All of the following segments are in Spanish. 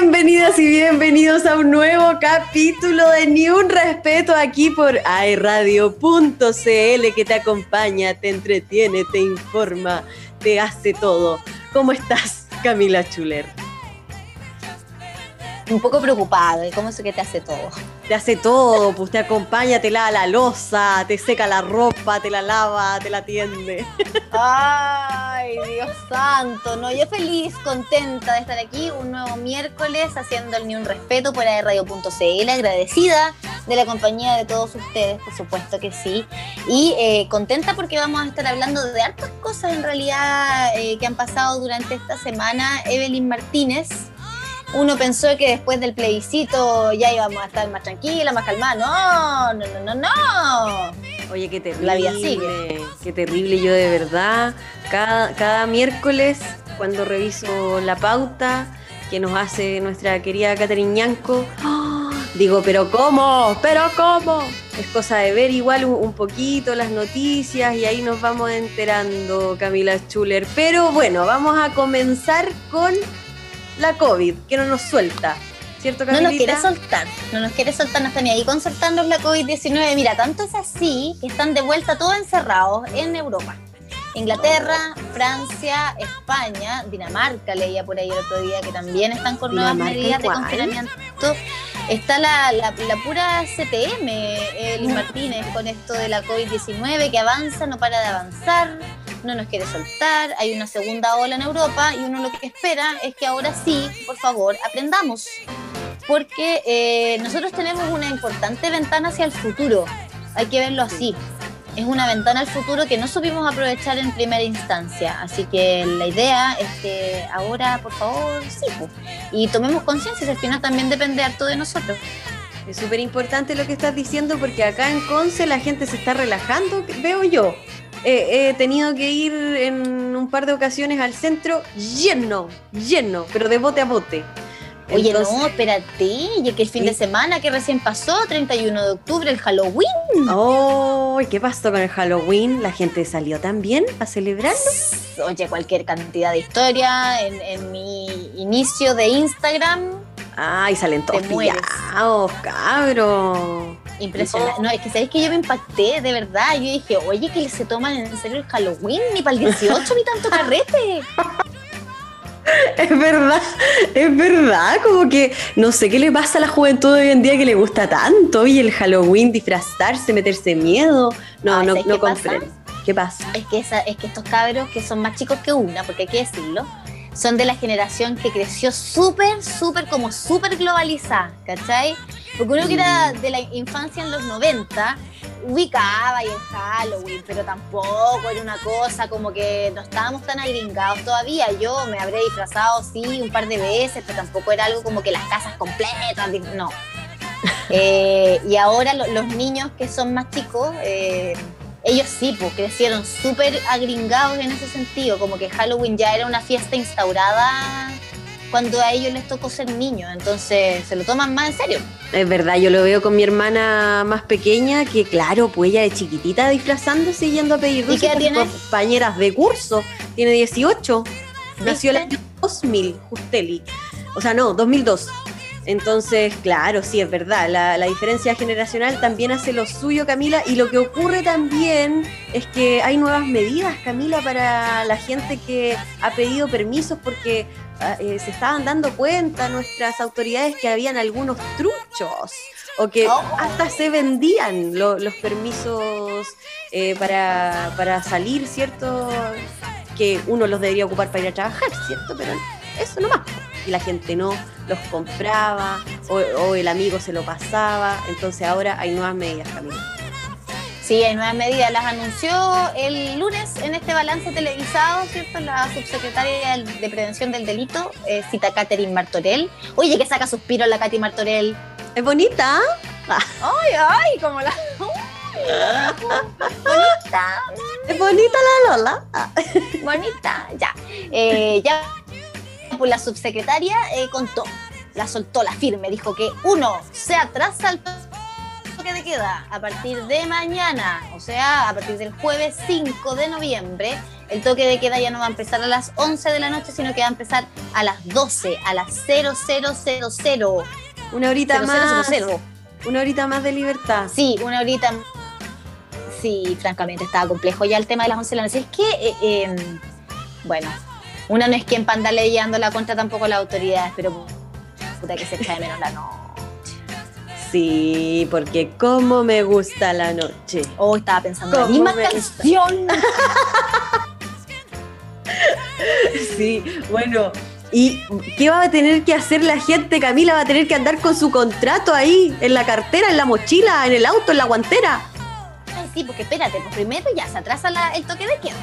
Bienvenidas y bienvenidos a un nuevo capítulo de Ni un Respeto aquí por airradio.cl que te acompaña, te entretiene, te informa, te hace todo. ¿Cómo estás, Camila Chuler? un poco preocupado. ¿Y cómo es que te hace todo? Te hace todo, pues te acompaña, te lava la losa, te seca la ropa, te la lava, te la tiende. Ay, Dios santo, no, yo feliz, contenta de estar aquí un nuevo miércoles haciendo el Ni Un Respeto por Radio.cl, agradecida de la compañía de todos ustedes, por supuesto que sí, y eh, contenta porque vamos a estar hablando de hartas cosas en realidad eh, que han pasado durante esta semana. Evelyn Martínez, uno pensó que después del plebiscito ya íbamos a estar más tranquila, más calmada. No, no, no, no, no. Oye, qué terrible. La vida sigue. Qué terrible. Yo de verdad, cada, cada miércoles, cuando reviso la pauta que nos hace nuestra querida Catherine Ñanco, digo, pero ¿cómo? ¿Pero cómo? Es cosa de ver igual un, poquito las noticias y ahí nos vamos enterando, Camila Schuller. Pero bueno, vamos a comenzar con la COVID, que no nos suelta. ¿Cierto, No nos quiere soltar, no nos quiere soltar, no está ni ahí con soltarnos la COVID-19. Mira, tanto es así que están de vuelta todos encerrados en Europa. Inglaterra, Francia, España, Dinamarca, leía por ahí el otro día que también están con nuevas medidas de confinamiento. Está la, la, pura CTM, el Martínez, con esto de la COVID-19 que avanza, no para de avanzar no nos quiere soltar, hay una segunda ola en Europa y uno lo que espera es que ahora sí, por favor, aprendamos. Porque eh, nosotros tenemos una importante ventana hacia el futuro, hay que verlo así. Es una ventana al futuro que no supimos aprovechar en primera instancia. Así que la idea es que ahora, por favor, sí. Y tomemos conciencia, al final también depende harto de nosotros. Es súper importante lo que estás diciendo porque acá en Conce la gente se está relajando, veo yo he tenido que ir en un par de ocasiones al centro lleno, lleno, pero de bote a bote. Oye, no, espérate, y que el fin de semana que recién pasó, 31 de octubre, el Halloween. Oh, ¿qué pasó con el Halloween? ¿La gente salió también a celebrarlo? Oye, cualquier cantidad de historia en, en mi inicio de Instagram. Ay, salen todos pillados, cabros. Impresionante. No, es que sabéis que yo me impacté, de verdad. Yo dije, oye, que se toman en serio el Halloween, ni para el 18, ni tanto carrete. Es verdad, es verdad, como que no sé qué le pasa a la juventud de hoy en día que le gusta tanto, y el Halloween, disfrazarse, meterse miedo. No, no, no comprendo. ¿Qué pasa? Es que, esa, es que estos cabros que son más chicos que una, porque hay que decirlo, son de la generación que creció súper, súper, como súper globalizada, ¿cachai? Porque uno que era de la infancia en los 90, ubicaba y el Halloween, pero tampoco era una cosa como que no estábamos tan agringados todavía. Yo me habré disfrazado, sí, un par de veces, pero tampoco era algo como que las casas completas, no. Eh, y ahora los niños que son más chicos, eh, ellos sí, pues crecieron súper agringados en ese sentido, como que Halloween ya era una fiesta instaurada cuando a ellos les tocó ser niños, entonces se lo toman más en serio. Es verdad, yo lo veo con mi hermana más pequeña, que claro, pues ella de chiquitita disfrazándose y yendo a pedir dulces con tiene? compañeras de curso, tiene 18, nació el año 2000, Justeli, o sea, no, 2002. Entonces, claro, sí, es verdad, la, diferencia generacional también hace lo suyo, Camila, y lo que ocurre también es que hay nuevas medidas, Camila, para la gente que ha pedido permisos porque ah, eh, se estaban dando cuenta nuestras autoridades que habían algunos truchos o que oh. hasta se vendían los permisos eh, para, para salir, ¿cierto? Que uno los debería ocupar para ir a trabajar, ¿cierto? Pero eso nomás. Y la gente no los compraba o, el amigo se lo pasaba. Entonces ahora hay nuevas medidas, Camila. Sí, hay nuevas medidas. Las anunció el lunes en este balance televisado, ¿cierto? La subsecretaria de Prevención del Delito, eh, cita Catherine Martorell. Oye, que saca suspiro la Katy Martorell. Es bonita. Ay, ay, como la. bonita. Es bonita la Lola. bonita, ya. Eh, ya pues la subsecretaria eh, contó, la soltó, la firme, dijo que uno se atrasa al toque de queda a partir de mañana, o sea, a partir del jueves 5 de noviembre, el toque de queda ya no va a empezar a las 11 de la noche, sino que va a empezar a las 12, a las 0000. Una horita más. Una horita más de libertad. Sí, una horita. Sí, francamente estaba complejo ya el tema de las 11 de la noche. Es que, eh, em, bueno, una no es quien para andarle la contra tampoco a las autoridades, pero puta que se echa de menos la noche. Sí, porque como me gusta la noche. Oh, estaba pensando en la misma canción. sí, bueno, ¿y qué va a tener que hacer la gente? Camila va a tener que andar con su contrato ahí, en la cartera, en la mochila, en el auto, en la guantera. Ay, sí, porque espérate, pues primero ya se atrasa el toque de queda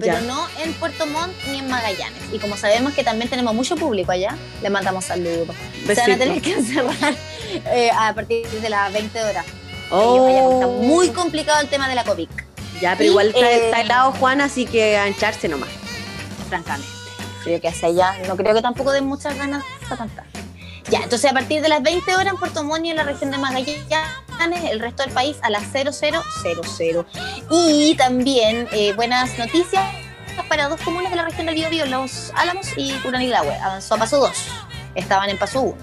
pero no en Puerto Montt ni en Magallanes. Y como sabemos que también tenemos mucho público allá, le mandamos saludos. Se van a tener que encerrar eh, a partir de las 20 horas. Oh. Está muy complicado el tema de la COVID. Ya, pero igual está, está, helado Juan, así que a hincharse nomás. Francamente. Creo que hacia allá, no creo que tampoco den muchas ganas para cantar. Ya, entonces a partir de las 20 horas en Puerto Montt y en la región de Magallanes, el resto del país a las 0000. Y también eh, buenas noticias para dos comunas de la región del Biobío, Los Álamos y Curanilahue. Avanzó a paso 2. Estaban en paso 1.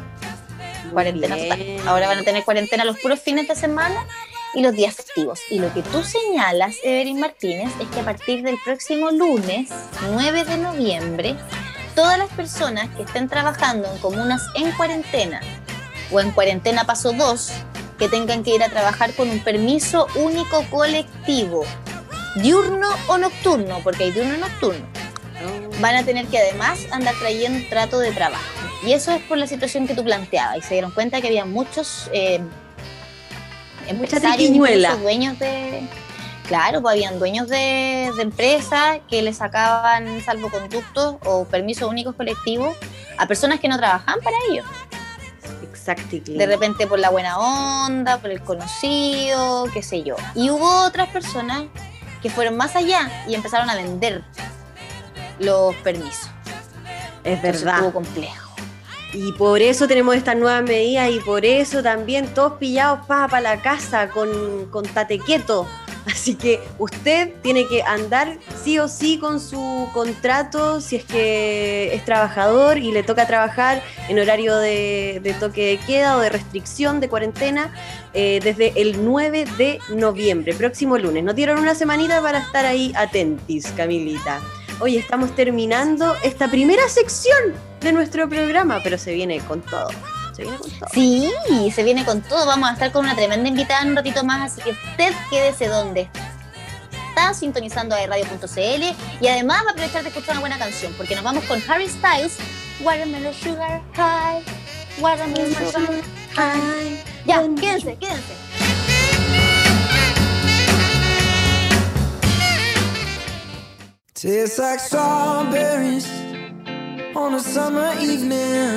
Cuarentena total. Ahora van a tener cuarentena los puros fines de semana y los días festivos. Y lo que tú señalas, Evelyn Martínez, es que a partir del próximo lunes, 9 de noviembre, todas las personas que estén trabajando en comunas en cuarentena o en cuarentena paso 2 que tengan que ir a trabajar con un permiso único colectivo, diurno o nocturno, porque hay diurno y nocturno. Oh. Van a tener que además andar trayendo trato de trabajo. Y eso es por la situación que tú planteabas. Y se dieron cuenta que había muchos eh, empresarios, dueños de... Claro, pues habían dueños de, de empresas que le sacaban salvoconductos o permisos únicos colectivos a personas que no trabajaban para ellos. De repente por la buena onda, por el conocido, qué sé yo. Y hubo otras personas que fueron más allá y empezaron a vender los permisos. Es verdad. Estuvo complejo. Y por eso tenemos estas nuevas medidas y por eso también todos pillados para la casa con, con tate quieto Así que usted tiene que andar sí o sí con su contrato si es que es trabajador y le toca trabajar en horario de, toque de queda o de restricción de cuarentena eh, desde el 9 de noviembre, próximo lunes. Nos dieron una semanita para estar ahí atentis, Camilita. Hoy estamos terminando esta primera sección de nuestro programa, pero se viene con todo. Se viene con todo. Sí, se viene con todo. Vamos a estar con una tremenda invitada en un ratito más, así que usted quédese donde está sintonizando a radio.cl y además va a aprovechar de escuchar una buena canción, porque nos vamos con Harry Styles, Watermelon Sugar High, Watermelon Sugar High. Ya, quédense, quédense. Tastes like strawberries on a summer evening.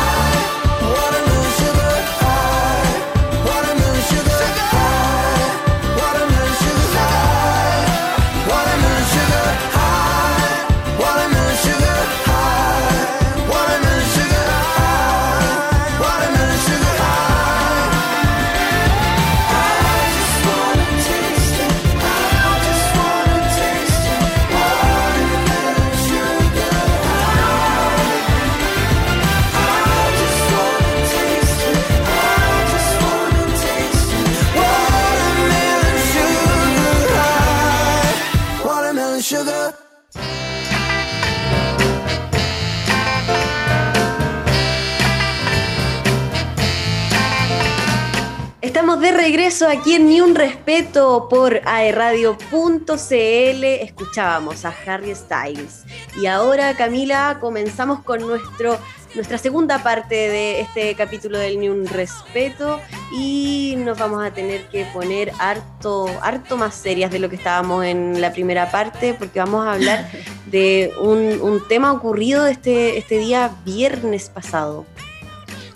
De regreso aquí en Ni Un Respeto por aerradio.cl. Escuchábamos a Harry Styles. Y ahora, Camila, comenzamos con nuestro, nuestra segunda parte de este capítulo del Ni Un Respeto. Y nos vamos a tener que poner harto, harto más serias de lo que estábamos en la primera parte, porque vamos a hablar de un, un tema ocurrido este, este día viernes pasado.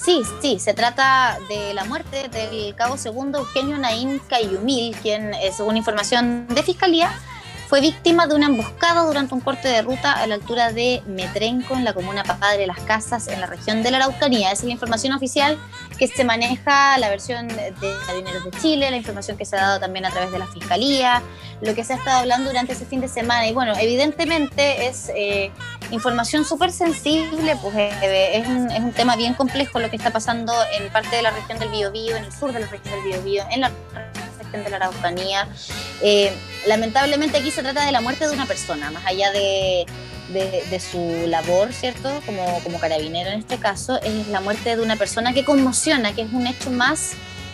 Sí, sí, se trata de la muerte del cabo segundo Eugenio Naín Cayumil, quien, eh, según información de fiscalía, fue víctima de una emboscada durante un corte de ruta a la altura de Metrenco, en la comuna Padre de las Casas, en la región de la Araucanía. Esa es la información oficial que se maneja, la versión de Carabineros de Chile, la información que se ha dado también a través de la Fiscalía, lo que se ha estado hablando durante ese fin de semana. Y bueno, evidentemente es eh, información súper sensible, pues eh, es, un, es, un, tema bien complejo lo que está pasando en parte de la región del Biobío, en el sur de la región del Biobío, en la de la Araucanía. Eh, lamentablemente aquí se trata de la muerte de una persona, más allá de, de, su labor, ¿cierto? Como, como carabinero en este caso, es la muerte de una persona que conmociona, que es un hecho más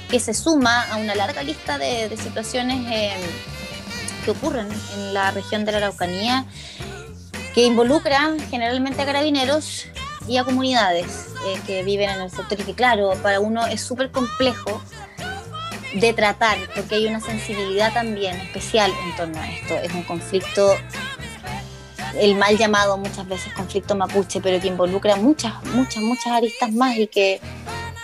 que se suma a una larga lista de, situaciones eh, que ocurren en la región de la Araucanía, que involucran generalmente a carabineros y a comunidades eh, que viven en el sector y que claro, para uno es súper complejo de tratar, porque hay una sensibilidad también especial en torno a esto. Es un conflicto, el mal llamado muchas veces conflicto mapuche, pero que involucra muchas, muchas, muchas aristas más y que,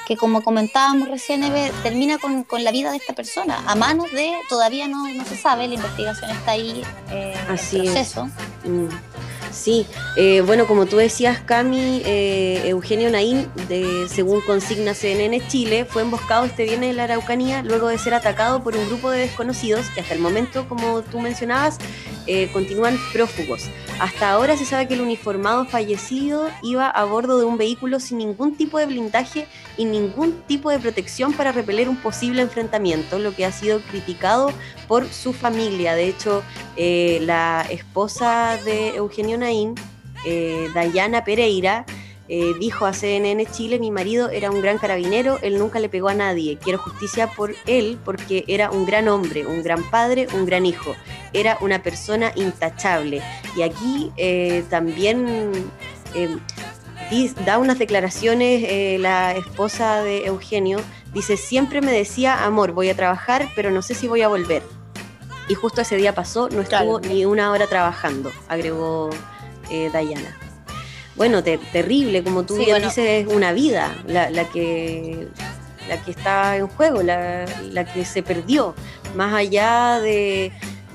que como comentábamos recién, Eve, termina con, con, la vida de esta persona, a manos de, todavía no, no se sabe, la investigación está ahí eh, en proceso. Mm. Sí, eh, bueno, como tú decías, Cami, eh, Eugenio Naín, de, según consigna CNN Chile, fue emboscado este viernes en la Araucanía luego de ser atacado por un grupo de desconocidos que hasta el momento, como tú mencionabas, eh, continúan prófugos. Hasta ahora se sabe que el uniformado fallecido iba a bordo de un vehículo sin ningún tipo de blindaje y ningún tipo de protección para repeler un posible enfrentamiento, lo que ha sido criticado por su familia. De hecho, la esposa de Eugenio Naín eh, Dayana Pereira, eh, dijo a CNN Chile, mi marido era un gran carabinero, él nunca le pegó a nadie, quiero justicia por él porque era un gran hombre, un gran padre, un gran hijo, era una persona intachable. Y aquí eh, también da unas declaraciones la esposa de Eugenio, dice, siempre me decía, amor, voy a trabajar, pero no sé si voy a volver. Y justo ese día pasó, no estuvo ni una hora trabajando, agregó eh, Dayana. Bueno, terrible, como tú bien dices, es una vida la, que, la que está en juego, la, que se perdió, más allá de,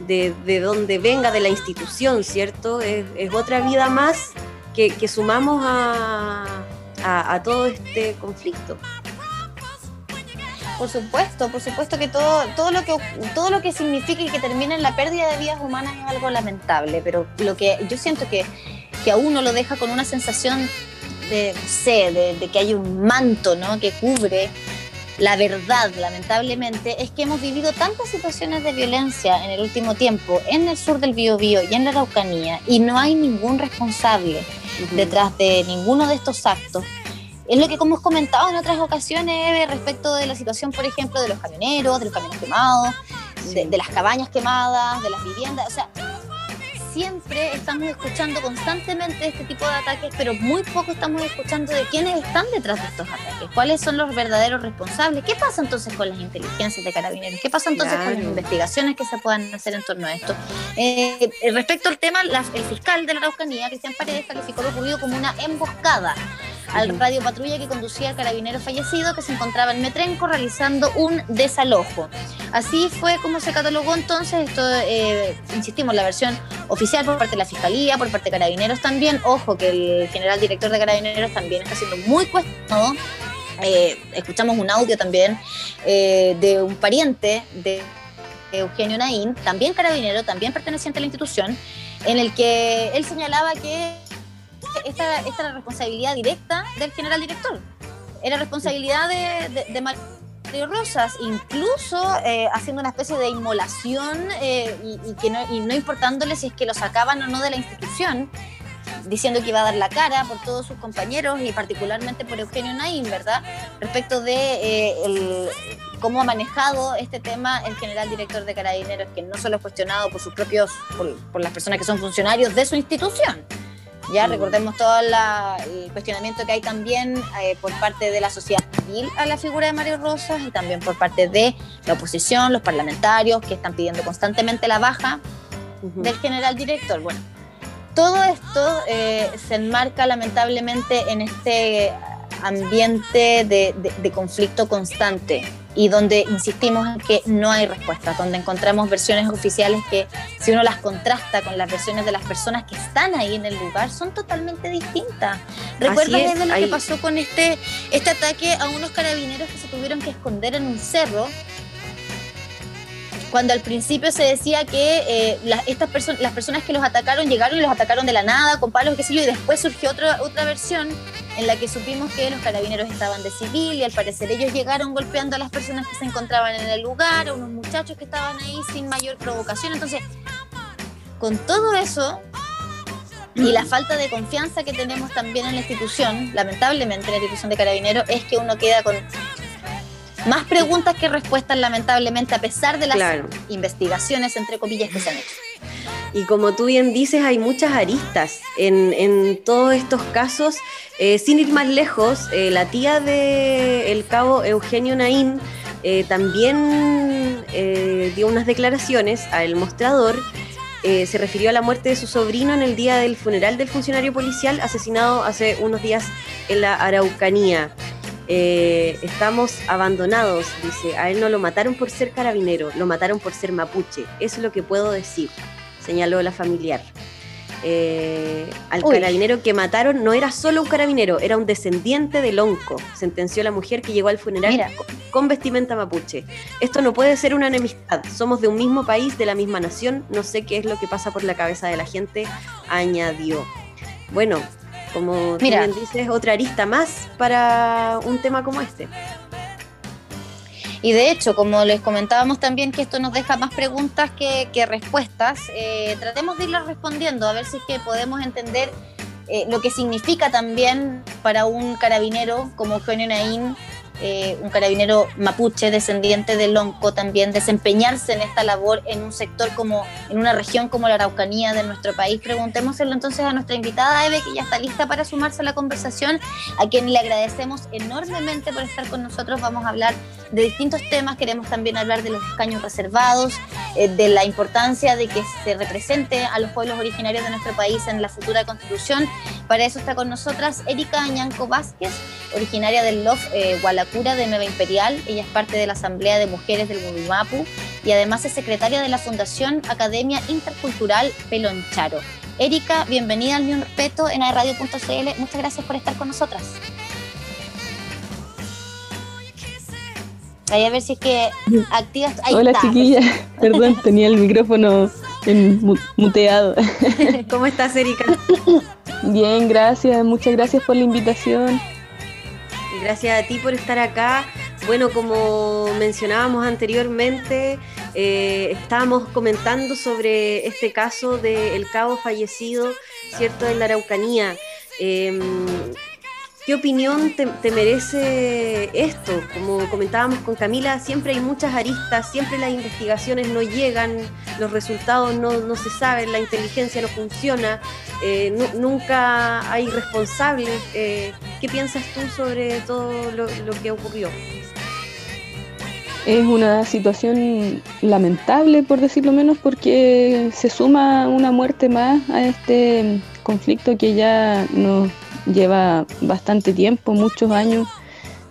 de, donde venga, de la institución, ¿cierto? Es, otra vida más que, sumamos a, a todo este conflicto. Por supuesto, por supuesto que todo, todo lo que todo lo que signifique que termine la pérdida de vidas humanas es algo lamentable, pero lo que yo siento que, que a uno lo deja con una sensación de, sé, de, que hay un manto ¿no? que cubre la verdad, lamentablemente, es que hemos vivido tantas situaciones de violencia en el último tiempo en el sur del Biobío y en la Araucanía y no hay ningún responsable detrás de ninguno de estos actos es lo que hemos comentado en otras ocasiones respecto de la situación, por ejemplo, de los camioneros, de los camiones quemados, de, las cabañas quemadas, de las viviendas. O sea, siempre estamos escuchando constantemente este tipo de ataques, pero muy poco estamos escuchando de quiénes están detrás de estos ataques, cuáles son los verdaderos responsables. ¿Qué pasa entonces con las inteligencias de carabineros? ¿Qué pasa entonces con las investigaciones que se puedan hacer en torno a esto? Eh, respecto al tema, el fiscal de la Araucanía, Cristian Paredes, calificó lo ocurrido como una emboscada al radio patrulla que conducía al carabinero fallecido que se encontraba en Metrenco realizando un desalojo. Así fue como se catalogó entonces, esto eh, insistimos, la versión oficial por parte de la Fiscalía, por parte de Carabineros también. Ojo que el general director de Carabineros también está siendo muy cuestionado. Eh, escuchamos un audio también eh, de un pariente de Eugenio Naín, también carabinero, también perteneciente a la institución, en el que él señalaba que esta, esta la responsabilidad directa del general director. Era responsabilidad de, de, Mario Rosas, incluso eh, haciendo una especie de inmolación eh, y, que no, y no importándole si es que lo sacaban o no de la institución, diciendo que iba a dar la cara por todos sus compañeros y particularmente por Eugenio Naín, ¿verdad? Respecto de eh, cómo ha manejado este tema el general director de Carabineros, que no solo es cuestionado por sus propios, por las personas que son funcionarios de su institución, ya recordemos todo el cuestionamiento que hay también eh, por parte de la sociedad civil a la figura de Mario Rosas y también por parte de la oposición, los parlamentarios que están pidiendo constantemente la baja del general director. Bueno, todo esto eh, se enmarca lamentablemente en este ambiente de conflicto constante y donde insistimos en que no hay respuestas, donde encontramos versiones oficiales que si uno las contrasta con las versiones de las personas que están ahí en el lugar son totalmente distintas. ¿Recuerdas lo que pasó con este, este ataque a unos carabineros que se tuvieron que esconder en un cerro? Cuando al principio se decía que eh, las, estas personas, las personas que los atacaron llegaron y los atacaron de la nada, con palos, qué sé yo, y después surgió otra, otra versión en la que supimos que los carabineros estaban de civil y al parecer ellos llegaron golpeando a las personas que se encontraban en el lugar, a unos muchachos que estaban ahí sin mayor provocación. Entonces, con todo eso y la falta de confianza que tenemos también en la institución, lamentablemente en la institución de carabineros, es que uno queda con más preguntas que respuestas, lamentablemente, a pesar de las investigaciones, entre comillas, que se han hecho. Y como tú bien dices, hay muchas aristas en, todos estos casos. Eh, sin ir más lejos, eh, la tía del el cabo Eugenio Naín eh, también dio unas declaraciones al mostrador. se refirió a la muerte de su sobrino en el día del funeral del funcionario policial asesinado hace unos días en la Araucanía. Estamos abandonados, dice. A él no lo mataron por ser carabinero, lo mataron por ser mapuche. Eso es lo que puedo decir señaló la familiar. Eh, al carabinero que mataron no era solo un carabinero, era un descendiente del onco, sentenció la mujer que llegó al funeral con, vestimenta mapuche. Esto no puede ser una enemistad, somos de un mismo país, de la misma nación, no sé qué es lo que pasa por la cabeza de la gente, añadió. Bueno, como bien dices, otra arista más para un tema como este. Y de hecho, como les comentábamos también que esto nos deja más preguntas que, respuestas, eh, tratemos de irlas respondiendo, a ver si es que podemos entender eh, lo que significa también para un carabinero como Eugenio Naín eh, un carabinero mapuche, descendiente de Lonco, también desempeñarse en esta labor en un sector como, en una región como la Araucanía de nuestro país. Preguntémoselo entonces a nuestra invitada Eve, que ya está lista para sumarse a la conversación, a quien le agradecemos enormemente por estar con nosotros. Vamos a hablar de distintos temas, queremos también hablar de los escaños reservados, eh, de la importancia de que se represente a los pueblos originarios de nuestro país en la futura constitución. Para eso está con nosotras Erika Añanco Vázquez, originaria del LOF eh, Gualacura de Nueva Imperial. Ella es parte de la Asamblea de Mujeres del Gubimapu y además es secretaria de la Fundación Academia Intercultural Peloncharo. Erika, bienvenida al Ni Respeto en Radio.cl. Muchas gracias por estar con nosotras. Ahí a ver si es que activas. Hola chiquilla, perdón, tenía el micrófono muteado. ¿Cómo estás, Erika? Bien, gracias, muchas gracias por la invitación. Gracias a ti por estar acá. Bueno, como mencionábamos anteriormente, eh, estábamos comentando sobre este caso del cabo fallecido, ¿cierto?, en la Araucanía. Em, ¿Qué opinión te, merece esto? Como comentábamos con Camila, siempre hay muchas aristas, siempre las investigaciones no llegan, los resultados no, se saben, la inteligencia no funciona, eh, nunca hay responsables. Eh, ¿Qué piensas tú sobre todo lo, lo que ocurrió? Es una situación lamentable, por decirlo menos, porque se suma una muerte más a este conflicto que ya nos lleva bastante tiempo, muchos años,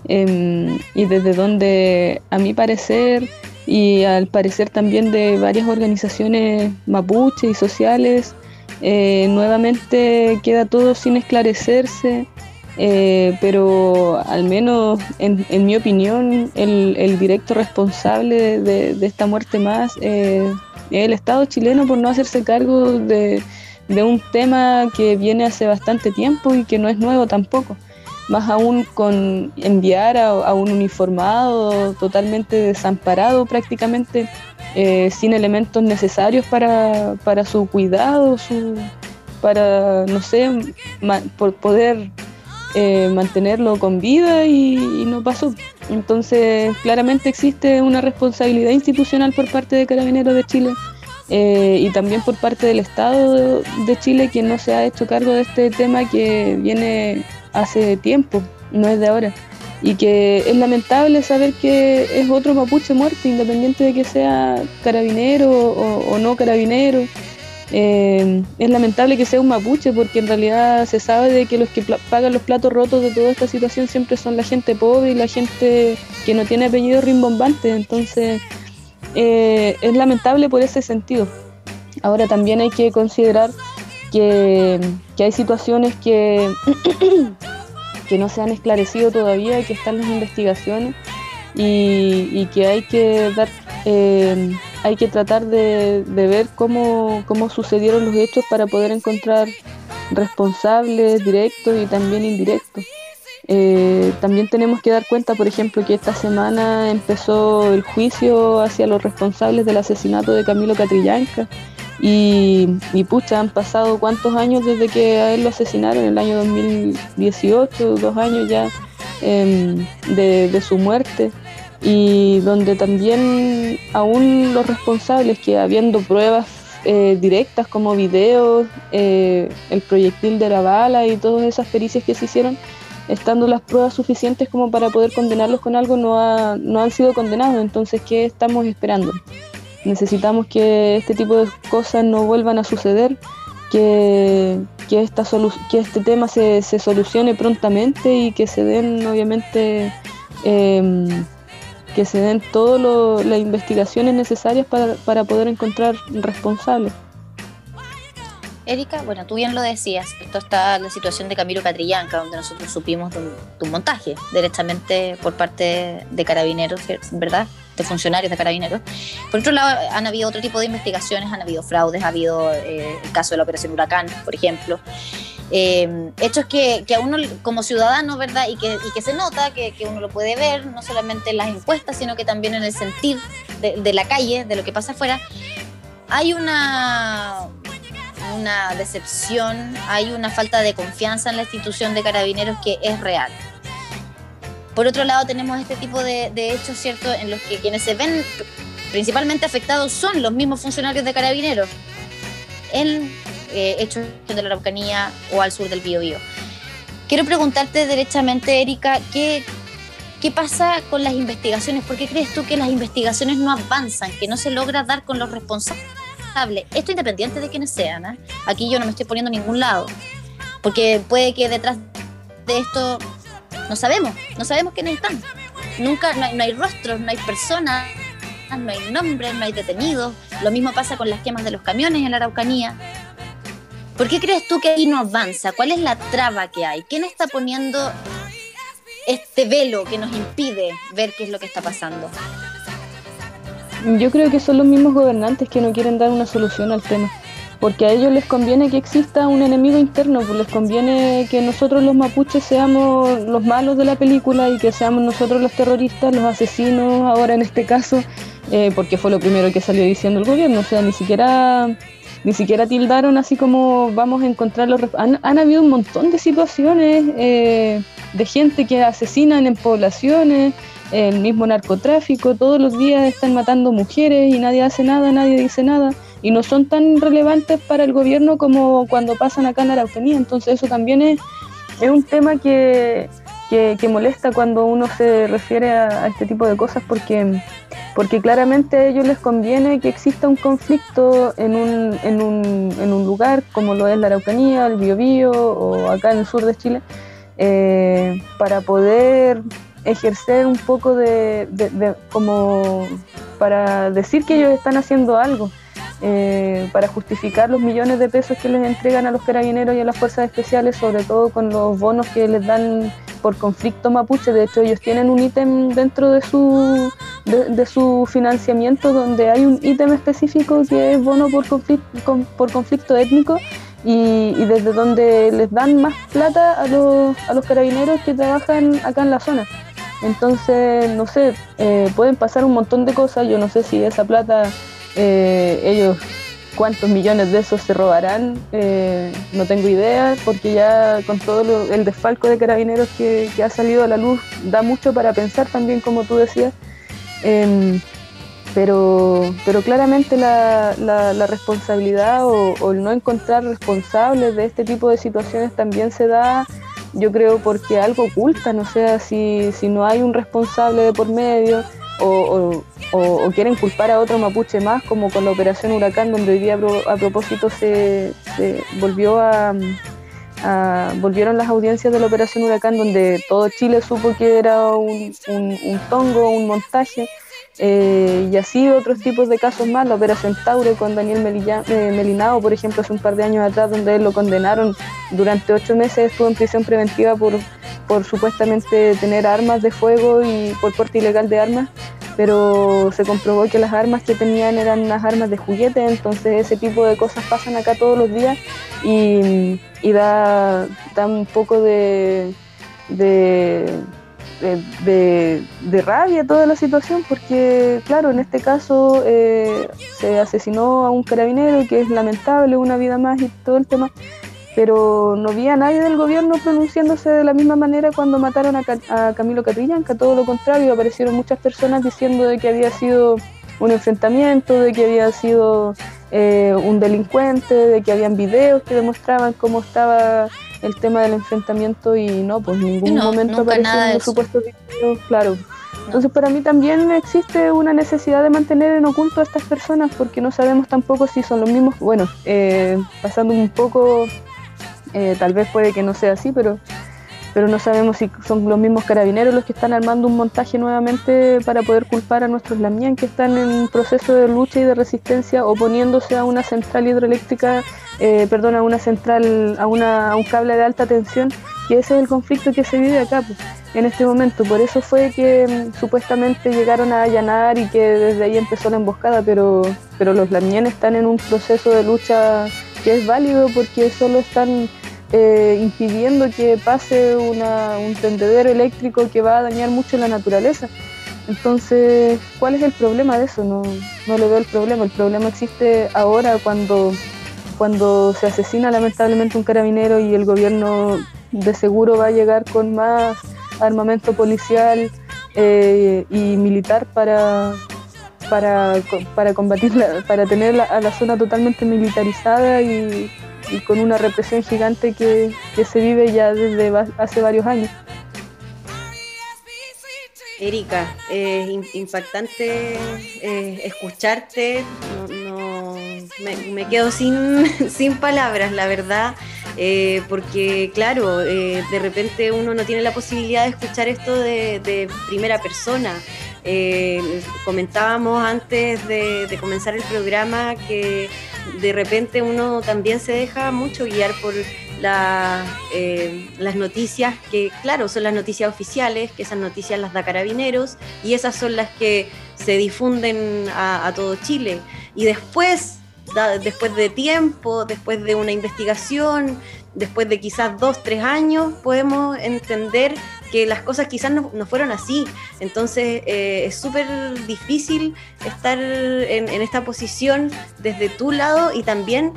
em, y desde donde a mi parecer y al parecer también de varias organizaciones mapuche y sociales, eh, nuevamente queda todo sin esclarecerse, eh, pero al menos en, mi opinión el, directo responsable de, esta muerte más eh, es el Estado chileno por no hacerse cargo de, de un tema que viene hace bastante tiempo y que no es nuevo tampoco. Más aún con enviar a, un uniformado totalmente desamparado prácticamente, eh, sin elementos necesarios para, para su cuidado, su, para, no sé, por poder eh, mantenerlo con vida y, no pasó. Entonces, claramente existe una responsabilidad institucional por parte de Carabineros de Chile eh, y también por parte del Estado de Chile, quien no se ha hecho cargo de este tema que viene hace tiempo, no es de ahora. Y que es lamentable saber que es otro mapuche muerto, independiente de que sea carabinero o, no carabinero. Eh, es lamentable que sea un mapuche porque en realidad se sabe de que los que pagan los platos rotos de toda esta situación siempre son la gente pobre y la gente que no tiene apellido rimbombante. Entonces eh, es lamentable por ese sentido. Ahora también hay que considerar que, hay situaciones que, que no se han esclarecido todavía, que están las investigaciones y, que hay que dar, eh, hay que tratar de, ver cómo, cómo sucedieron los hechos para poder encontrar responsables directos y también indirectos. Eh, también tenemos que dar cuenta, por ejemplo, que esta semana empezó el juicio hacia los responsables del asesinato de Camilo Catrillanca. Y, pucha, han pasado cuántos años desde que a él lo asesinaron, el año 2018, dos años ya em, de, su muerte. Y donde también aún los responsables, que habiendo pruebas eh, directas como videos, eh, el proyectil de la bala y todas esas pericias que se hicieron, estando las pruebas suficientes como para poder condenarlos con algo, no, no han sido condenados. Entonces, ¿qué estamos esperando? Necesitamos que este tipo de cosas no vuelvan a suceder, que, que, esta que este tema se, se, solucione prontamente y que se den, obviamente, em, que se den todas las investigaciones necesarias para, para poder encontrar responsables. Erika, bueno, tú bien lo decías, esto está la situación de Camilo Catrillanca, donde nosotros supimos de un, montaje directamente por parte de carabineros, ¿verdad? De funcionarios de carabineros. Por otro lado, han habido otro tipo de investigaciones, han habido fraudes, ha habido eh, el caso de la Operación Huracán, por ejemplo. Eh, hechos que, que, a uno como ciudadano, ¿verdad? Y que, y que se nota, que, que, uno lo puede ver, no solamente en las encuestas, sino que también en el sentir de, de la calle, de lo que pasa afuera. Hay una, una decepción, hay una falta de confianza en la institución de carabineros que es real. Por otro lado, tenemos este tipo de, hechos, ¿cierto?, en los que quienes se ven principalmente afectados son los mismos funcionarios de carabineros en eh, hechos de la Araucanía o al sur del Biobío. Quiero preguntarte derechamente, Erika, ¿qué, ¿qué pasa con las investigaciones? ¿Por qué crees tú que las investigaciones no avanzan, que no se logra dar con los responsables? Esto independiente de quienes sean. ¿eh? Aquí yo no me estoy poniendo a ningún lado. Porque puede que detrás de esto no sabemos, no sabemos quiénes están. Nunca, no hay, rostros, no hay personas, no hay nombres, no hay detenidos. Lo mismo pasa con las quemas de los camiones en la Araucanía. ¿Por qué crees tú que ahí no avanza? ¿Cuál es la traba que hay? ¿Quién está poniendo este velo que nos impide ver qué es lo que está pasando? Yo creo que son los mismos gobernantes que no quieren dar una solución al tema, porque a ellos les conviene que exista un enemigo interno, pues les conviene que nosotros los mapuches seamos los malos de la película y que seamos nosotros los terroristas, los asesinos, ahora en este caso, eh, porque fue lo primero que salió diciendo el gobierno, o sea, ni siquiera ni siquiera tildaron así como vamos a encontrar los... Han, han habido un montón de situaciones eh, de gente que asesinan en poblaciones, el mismo narcotráfico, todos los días están matando mujeres y nadie hace nada, nadie dice nada y no son tan relevantes para el gobierno como cuando pasan acá en Araucanía. Entonces eso también es, es un tema que, que, molesta cuando uno se refiere a, este tipo de cosas porque, porque claramente a ellos les conviene que exista un conflicto en un, en un, en un lugar como lo es la Araucanía, el Biobío o acá en el sur de Chile, eh, para poder ejercer un poco de, como para decir que ellos están haciendo algo. Eh, para justificar los millones de pesos que les entregan a los carabineros y a las fuerzas especiales, sobre todo con los bonos que les dan por conflicto mapuche. De hecho, ellos tienen un ítem dentro de su, de, su financiamiento donde hay un ítem específico que es bono por conflicto, por conflicto étnico y, desde donde les dan más plata a los, a los carabineros que trabajan acá en la zona. Entonces, no sé, eh, pueden pasar un montón de cosas. Yo no sé si esa plata eh, ellos cuántos millones de esos se robarán, eh, no tengo idea, porque ya con todo el desfalco de carabineros que, ha salido a la luz, da mucho para pensar también, como tú decías. Em, pero, pero claramente la, responsabilidad o, el no encontrar responsables de este tipo de situaciones también se da, yo creo, porque algo ocultan, o sea, si, si no hay un responsable de por medio, o, quieren culpar a otro mapuche más, como con la operación Huracán, donde hoy día a propósito se, volvió a, volvieron las audiencias de la operación Huracán, donde todo Chile supo que era un, tongo, un montaje. Eh, y así otros tipos de casos más, la operación Taure con Daniel eh, Melinao, por ejemplo, hace un par de años atrás, donde él lo condenaron durante ocho meses, estuvo en prisión preventiva por por supuestamente tener armas de fuego y por porte ilegal de armas, pero se comprobó que las armas que tenían eran unas armas de juguete, entonces ese tipo de cosas pasan acá todos los días y, da, da, un poco de, de, de, rabia toda la situación porque, claro, en este caso eh, se asesinó a un carabinero, que es lamentable, una vida más y todo el tema, pero no vi a nadie del gobierno pronunciándose de la misma manera cuando mataron a, Camilo Catrillanca, todo lo contrario, aparecieron muchas personas diciendo de que había sido un enfrentamiento, de que había sido eh, un delincuente, de que habían videos que demostraban cómo estaba el tema del enfrentamiento y no, pues en ningún momento aparecieron los supuestos videos, claro. Entonces para mí también existe una necesidad de mantener en oculto a estas personas porque no sabemos tampoco si son los mismos, bueno, eh, pasando un poco eh, tal vez puede que no sea así, pero, pero no sabemos si son los mismos carabineros los que están armando un montaje nuevamente para poder culpar a nuestros lamien que están en proceso de lucha y de resistencia oponiéndose a una central hidroeléctrica, eh, perdón, a una central, a, una, un cable de alta tensión, que ese es el conflicto que se vive acá pues, en este momento. Por eso fue que mm, supuestamente llegaron a allanar y que desde ahí empezó la emboscada, pero, pero los lamien están en un proceso de lucha que es válido porque solo están eh, impidiendo que pase un tendedero eléctrico que va a dañar mucho la naturaleza. Entonces, ¿cuál es el problema de eso? No, no le veo el problema. El problema existe ahora cuando, cuando se asesina lamentablemente un carabinero y el gobierno de seguro va a llegar con más armamento policial eh, y militar para, para, para combatir, para tener a la zona totalmente militarizada y, y con una represión gigante que, se vive ya desde hace varios años. Erika, impactante eh, escucharte, me, quedo sin, sin, palabras, la verdad, eh, porque claro, eh, de repente uno no tiene la posibilidad de escuchar esto de, primera persona. comentábamos antes de comenzar el programa que de repente uno también se deja mucho guiar por eh, las noticias que, claro, son las noticias oficiales, que esas noticias las da Carabineros y esas son las que se difunden a, todo Chile. Y después, después de tiempo, después de una investigación, después de quizás dos, tres años, podemos entender que las cosas quizás no, fueron así. Entonces eh, es súper difícil estar en, esta posición desde tu lado y también,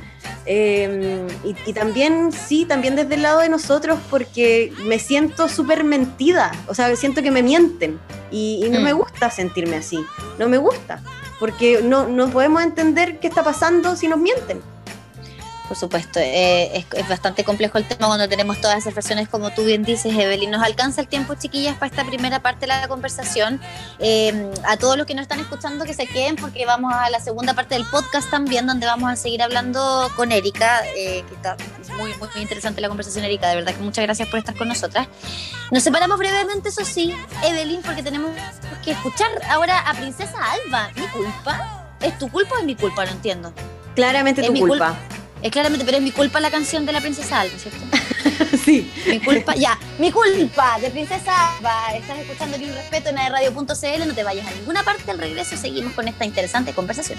em, y, también, sí, también desde el lado de nosotros porque me siento súper mentida, o sea, siento que me mienten y, no me mm. gusta sentirme así, no me gusta, porque no, no podemos entender qué está pasando si nos mienten. Por supuesto, eh, es, bastante complejo el tema cuando tenemos todas esas versiones, como tú bien dices, Evelyn. Nos alcanza el tiempo, chiquillas, para esta primera parte de la conversación. Eh, a todos los que nos están escuchando, que se queden, porque vamos a la segunda parte del podcast también, donde vamos a seguir hablando con Erika, eh, que está muy, muy, muy interesante la conversación, Erika. De verdad que muchas gracias por estar con nosotras. Nos separamos brevemente, eso sí, Evelyn, porque tenemos que escuchar ahora a Princesa Alba. ¿Mi culpa? ¿Es tu culpa o es mi culpa? No entiendo. Claramente tu culpa. Es claramente, pero es mi culpa la canción de la princesa Alba, ¿cierto? sí. Mi culpa, ya, mi culpa de princesa Alba. Estás escuchando Ni un respeto en radio.cl, no te vayas a ninguna parte. Al regreso seguimos con esta interesante conversación.